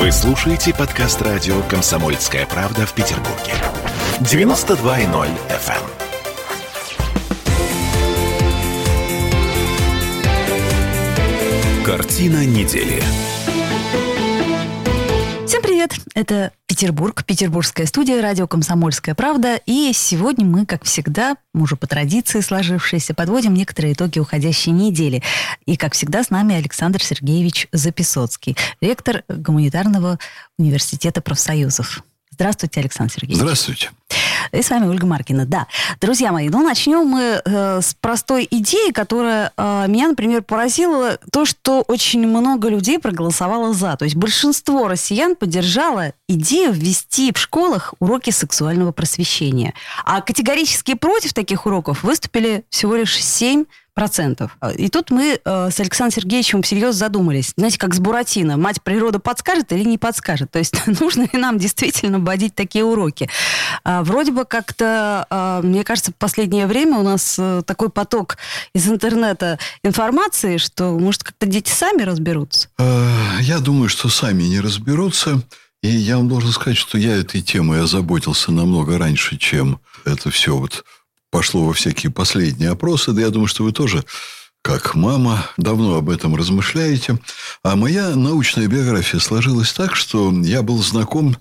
Вы слушаете подкаст радио «Комсомольская правда» в Петербурге. 92.0 FM. Картина недели. Всем привет! Это Петербург, петербургская студия, радио «Комсомольская правда». И сегодня мы, как всегда, уже по традиции сложившейся, подводим некоторые итоги уходящей недели. И, как всегда, с нами Александр Сергеевич Записоцкий, ректор Гуманитарного университета профсоюзов. Здравствуйте, Александр Сергеевич. Здравствуйте. И с вами Ольга Маркина. Да, друзья мои, ну начнем мы э, с простой идеи, которая э, меня, например, поразила. То, что очень много людей проголосовало за. То есть большинство россиян поддержало идею ввести в школах уроки сексуального просвещения. А категорически против таких уроков выступили всего лишь 7 процентов. И тут мы э, с Александром Сергеевичем всерьез задумались. Знаете, как с Буратино. Мать природа подскажет или не подскажет? То есть нужно ли нам действительно вводить такие уроки? А, вроде бы как-то, а, мне кажется, в последнее время у нас э, такой поток из интернета информации, что, может, как-то дети сами разберутся? Э, я думаю, что сами не разберутся. И я вам должен сказать, что я этой темой озаботился намного раньше, чем это все вот пошло во всякие последние опросы. Да я думаю, что вы тоже, как мама, давно об этом размышляете. А моя научная биография сложилась так, что я был знаком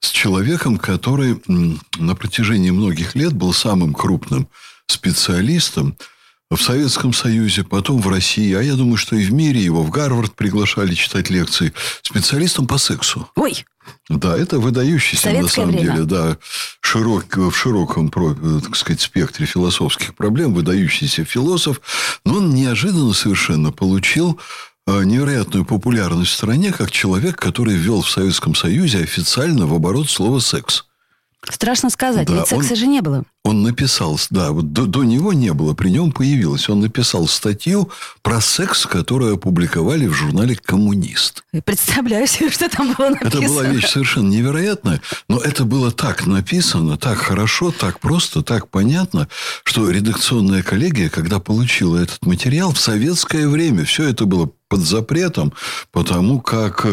с человеком, который на протяжении многих лет был самым крупным специалистом в Советском Союзе, потом в России, а я думаю, что и в мире его в Гарвард приглашали читать лекции специалистом по сексу. Ой! Да, это выдающийся на самом время. деле, да, широк, в широком, про- так сказать, спектре философских проблем, выдающийся философ, но он неожиданно совершенно получил э, невероятную популярность в стране как человек, который ввел в Советском Союзе официально в оборот слово «секс». Страшно сказать, Да, ведь секса он- же не было. Он написал, да, вот до, до него не было, при нем появилось. Он написал статью про секс, которую опубликовали в журнале «Коммунист». Я Представляю себе, что там было написано. Это была вещь совершенно невероятная, но это было так написано, так хорошо, так просто, так понятно, что редакционная коллегия, когда получила этот материал в советское время, все это было под запретом, потому как,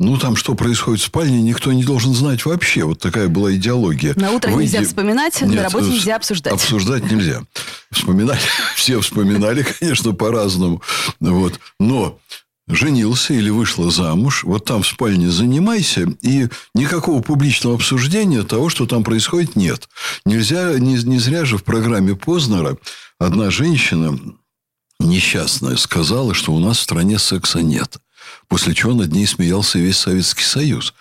ну, там, что происходит в спальне, никто не должен знать вообще. Вот такая была идеология. На утро Выйди- нельзя вспоминать, на Нет, работе э, нельзя обсуждать. Обсуждать нельзя. Вспоминать все вспоминали, конечно, по-разному. Вот. Но женился или вышла замуж, вот там в спальне занимайся, и никакого публичного обсуждения того, что там происходит, нет. Нельзя, не, не зря же в программе Познера одна женщина несчастная сказала, что у нас в стране секса нет. После чего над ней смеялся весь Советский Союз.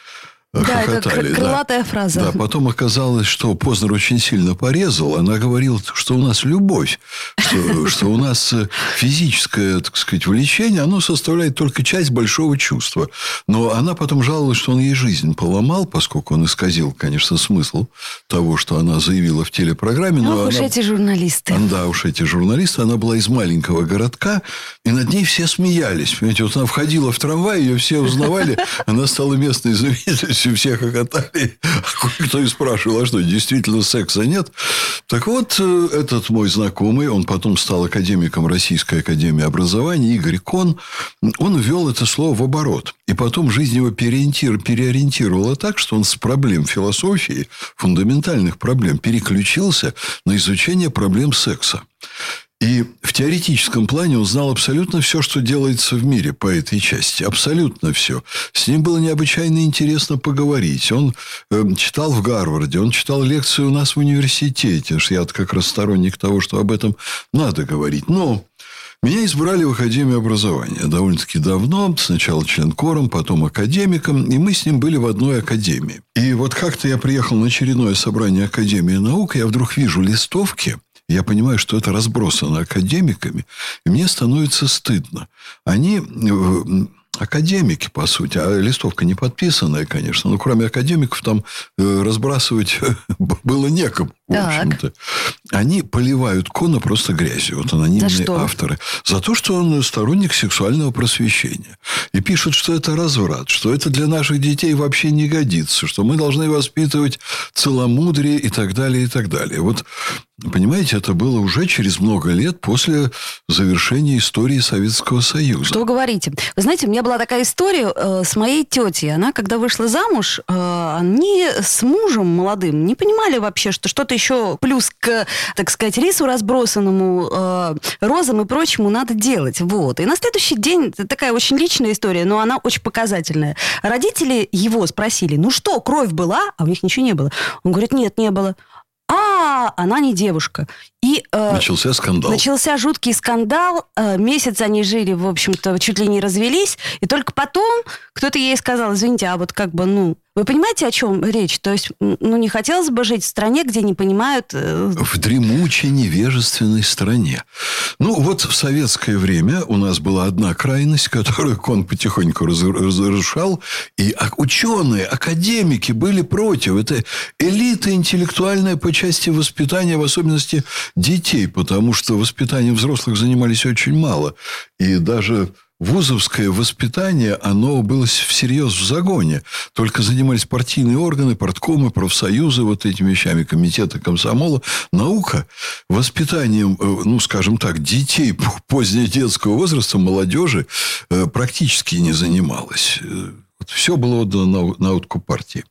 Да, это Хохотали, кр- да. крылатая фраза. Да, потом оказалось, что Познер очень сильно порезал. Она говорила, что у нас любовь, что, что у нас э, физическое, так сказать, влечение, оно составляет только часть большого чувства. Но она потом жаловалась, что он ей жизнь поломал, поскольку он исказил, конечно, смысл того, что она заявила в телепрограмме. Но Ох уж эти журналисты. Да, уж эти журналисты. Она была из маленького городка, и над ней все смеялись. Понимаете, вот она входила в трамвай, ее все узнавали. Она стала местной знаменитостью, все хохотали. А Кое-кто и спрашивал, а что, действительно секса нет? Так вот, э, этот мой знакомый, он потом стал академиком Российской Академии Образования, Игорь Кон, он ввел это слово в оборот. И потом жизнь его переориентир- переориентировала так, что он с проблем философии, фундаментальных проблем, переключился на изучение проблем секса. И в теоретическом плане он знал абсолютно все, что делается в мире по этой части. Абсолютно все. С ним было необычайно интересно поговорить. Он э, читал в Гарварде, он читал лекции у нас в университете. Уж Я как раз сторонник того, что об этом надо говорить. Но меня избрали в Академию образования довольно-таки давно. Сначала член кором, потом академиком. И мы с ним были в одной академии. И вот как-то я приехал на очередное собрание Академии наук, я вдруг вижу листовки. Я понимаю, что это разбросано академиками. И мне становится стыдно. Они э, академики, по сути, а листовка не подписанная, конечно, но кроме академиков там э, разбрасывать было некому. В общем-то, они поливают Кона просто грязью. Вот анонимные За авторы. За то, что он сторонник сексуального просвещения. И пишут, что это разврат, что это для наших детей вообще не годится, что мы должны воспитывать целомудрие и так далее, и так далее. Вот Понимаете, это было уже через много лет после завершения истории Советского Союза. Что вы говорите? Вы знаете, у меня была такая история э, с моей тетей. Она, когда вышла замуж, э, они с мужем молодым не понимали вообще, что что-то еще плюс к, так сказать, рису разбросанному, э, розам и прочему надо делать. Вот. И на следующий день, такая очень личная история, но она очень показательная. Родители его спросили, ну что, кровь была? А у них ничего не было. Он говорит, нет, не было. А, она не девушка. И, э, Начался скандал. Начался жуткий скандал. Э, месяц они жили, в общем-то, чуть ли не развелись. И только потом кто-то ей сказал, извините, а вот как бы, ну, вы понимаете, о чем речь? То есть, ну, не хотелось бы жить в стране, где не понимают... э, В дремучей невежественной стране. Ну, вот в советское время у нас была одна крайность, которую он потихоньку раз- разрушал. И ученые, академики были против. Это элита интеллектуальная по части воспитания, в особенности детей. Потому что воспитанием взрослых занимались очень мало. И даже вузовское воспитание, оно было всерьез в загоне. Только занимались партийные органы, порткомы, профсоюзы вот этими вещами, комитеты комсомола. Наука воспитанием, э, ну, скажем так, детей п- позднего детского возраста, молодежи, э, практически не занималась. Э, Все было отдано на, на откуп партии.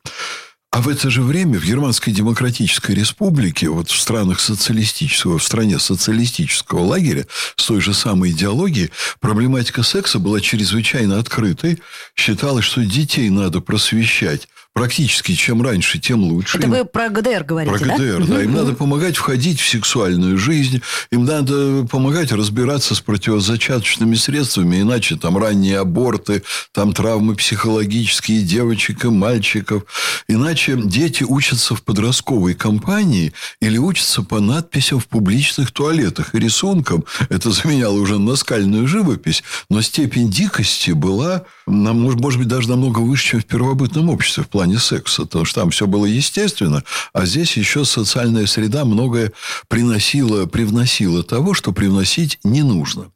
А в это же время в Германской Демократической Республике, вот в странах социалистического, в стране социалистического лагеря, с той же самой идеологией, проблематика секса была чрезвычайно открытой. Считалось, что детей надо просвещать практически чем раньше, тем лучше. Это Им- вы про ГДР говорите, про да? ГДР, да. Им надо помогать входить в сексуальную жизнь. Им надо помогать разбираться с противозачаточными средствами. Иначе там ранние аборты, там травмы психологические девочек и мальчиков. Иначе дети учатся в подростковой компании или учатся по надписям в публичных туалетах и рисункам. Это заменяло уже наскальную живопись. Но степень дикости была, может быть, даже намного выше, чем в первобытном обществе в плане секса. Потому что там все было естественно. А здесь еще социальная среда многое приносила, привносила того, что привносить не нужно.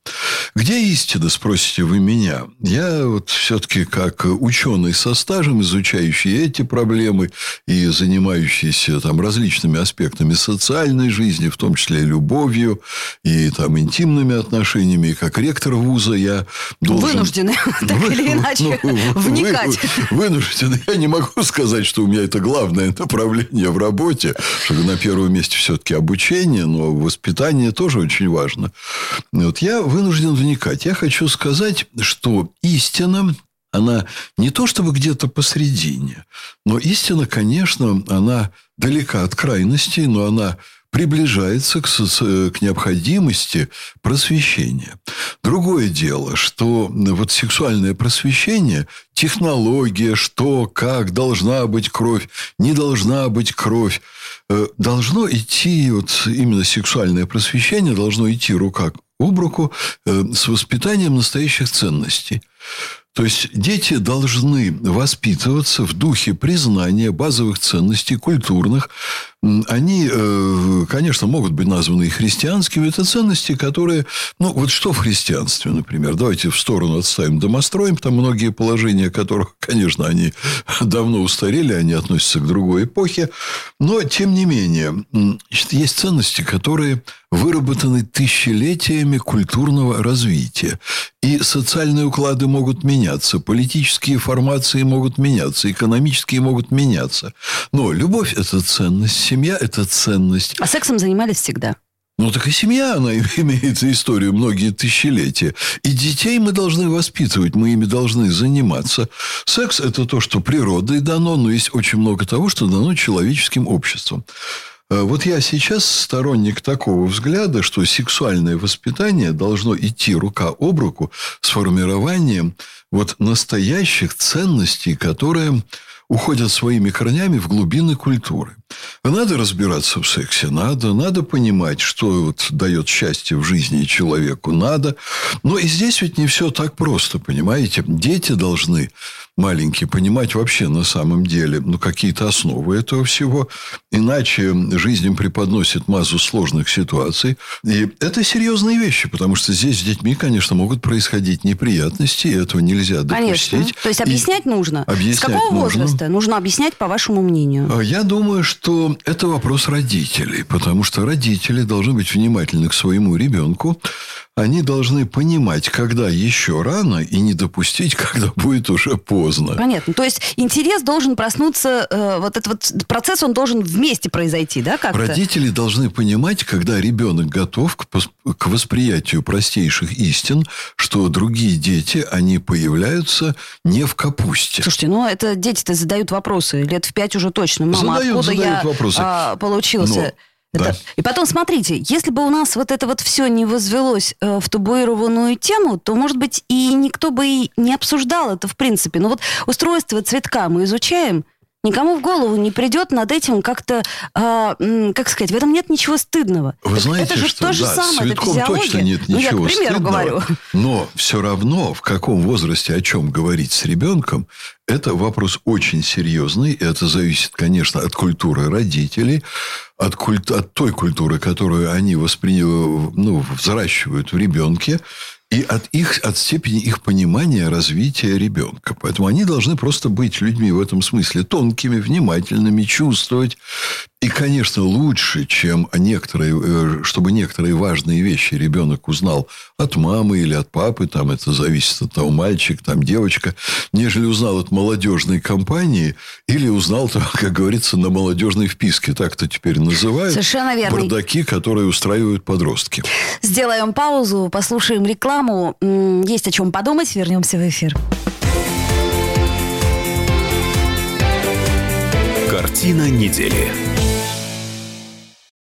Где истина, спросите вы меня? Я вот все-таки как ученый со стажем, изучающий эти проблемы и занимающийся там различными аспектами социальной жизни, в том числе и любовью, и там интимными отношениями, и как ректор вуза я должен... Вынуждены, так или иначе, ну, вы- вникать. Вынуждены. Я не могу сказать, что у меня это главное направление в работе, что на первом месте все-таки обучение, но воспитание тоже очень важно. Вот я вынужден вникать. Я хочу сказать, что истина она не то чтобы где-то посредине, но истина, конечно, она далека от крайностей, но она приближается к, соци- к необходимости просвещения. Другое дело, что вот сексуальное просвещение, технология, что, как, должна быть кровь, не должна быть кровь, э, должно идти, вот именно сексуальное просвещение должно идти рука об руку э, с воспитанием настоящих ценностей. То есть дети должны воспитываться в духе признания базовых ценностей культурных. Они, э, конечно, могут быть названы и христианскими. Это ценности, которые... Ну, вот что в христианстве, например? Давайте в сторону отставим домостроим. Там многие положения которых, конечно, они давно устарели, они относятся к другой эпохе. Но, тем не менее, значит, есть ценности, которые выработаны тысячелетиями культурного развития. И социальные уклады могут меняться, политические формации могут меняться, экономические могут меняться. Но любовь – это ценность, семья – это ценность. А сексом занимались всегда. Ну, так и семья, она имеет историю многие тысячелетия. И детей мы должны воспитывать, мы ими должны заниматься. Секс – это то, что природой дано, но есть очень много того, что дано человеческим обществом. Э, Вот я сейчас сторонник такого взгляда, что сексуальное воспитание должно идти рука об руку с формированием вот настоящих ценностей, которые уходят своими корнями в глубины культуры. Надо разбираться в сексе, надо, надо понимать, что вот дает счастье в жизни человеку, надо. Но и здесь ведь не все так просто, понимаете? Дети должны маленький, понимать вообще на самом деле ну, какие-то основы этого всего. Иначе жизнь им преподносит массу сложных ситуаций. И это серьезные вещи, потому что здесь с детьми, конечно, могут происходить неприятности, и этого нельзя допустить. Конечно. То есть объяснять и нужно. Объяснять с какого нужно. возраста нужно объяснять, по вашему мнению? А Я думаю, что это вопрос родителей, потому что родители должны быть внимательны к своему ребенку. Они должны понимать, когда еще рано, и не допустить, когда будет уже поздно. Понятно. То есть интерес должен проснуться, э, вот этот вот процесс, он должен вместе произойти, да, как-то? Родители должны понимать, когда ребенок готов к, к восприятию простейших истин, что другие дети, они появляются не в капусте. Слушайте, ну это дети-то задают вопросы. Лет в пять уже точно. Мама, Задают, откуда задают я вопросы. а, получился? Но, Это-. И потом, смотрите, если бы у нас вот это вот все не возвелось э, в табуированную тему, то, может быть, и никто бы и не обсуждал это в принципе. Но вот устройство цветка мы изучаем, никому в голову не придет над этим как-то, м, как сказать, в этом нет ничего стыдного. Вы Это- знаете, это же что то же да, самое, это физиология. точно нет ну, я, ничего к примеру, стыдного. говорю. Но все равно, в каком возрасте о чем говорить с ребенком, это вопрос очень серьезный. И это зависит, конечно, от культуры родителей, от, культ- от той культуры, которую они воспри... ну, взращивают в ребенке, и от, их, от степени их понимания развития ребенка. Поэтому они должны просто быть людьми в этом смысле тонкими, внимательными, чувствовать. И, конечно, лучше, чем некоторые, э, чтобы некоторые важные вещи ребенок узнал от мамы или от папы, там это зависит от того, мальчик, там девочка, нежели узнал от молодежной компании или узнал, как говорится, на молодежной вписке, так это теперь называют. Совершенно верно. Бардаки, которые устраивают подростки. Сделаем паузу, послушаем рекламу. Есть о чем подумать. Вернемся в эфир. Картина недели.